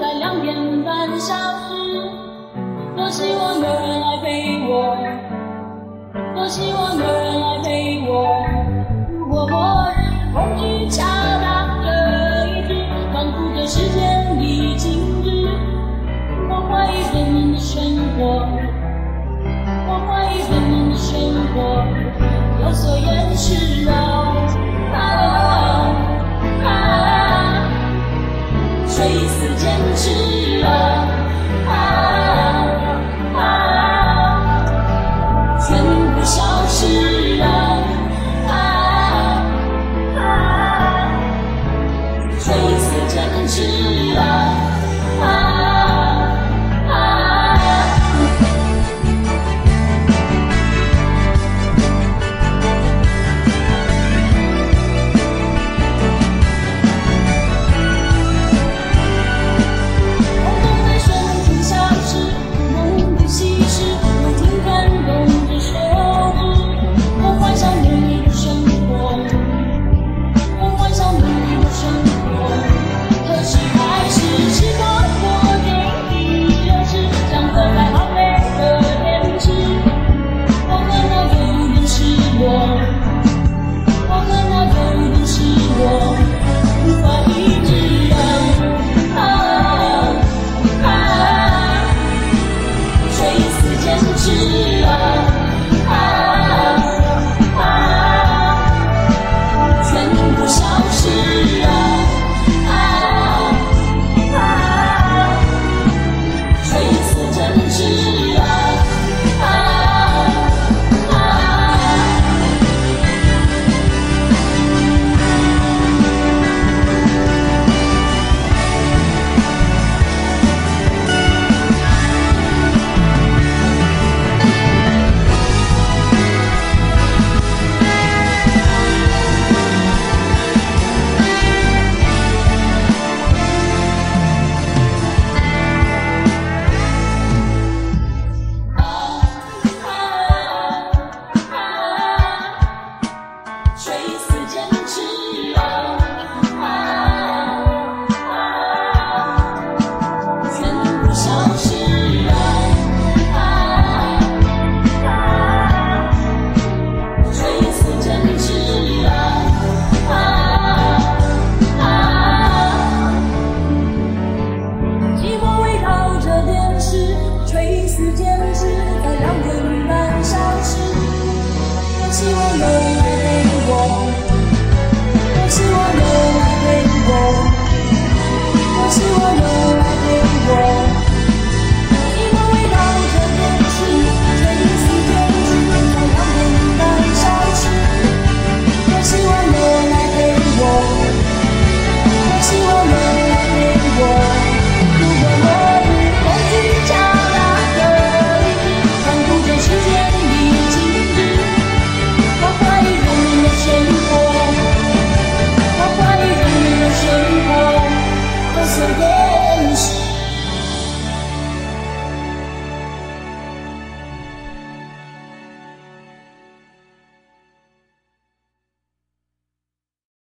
在两点半消失多希望有人来陪我多希望有知道。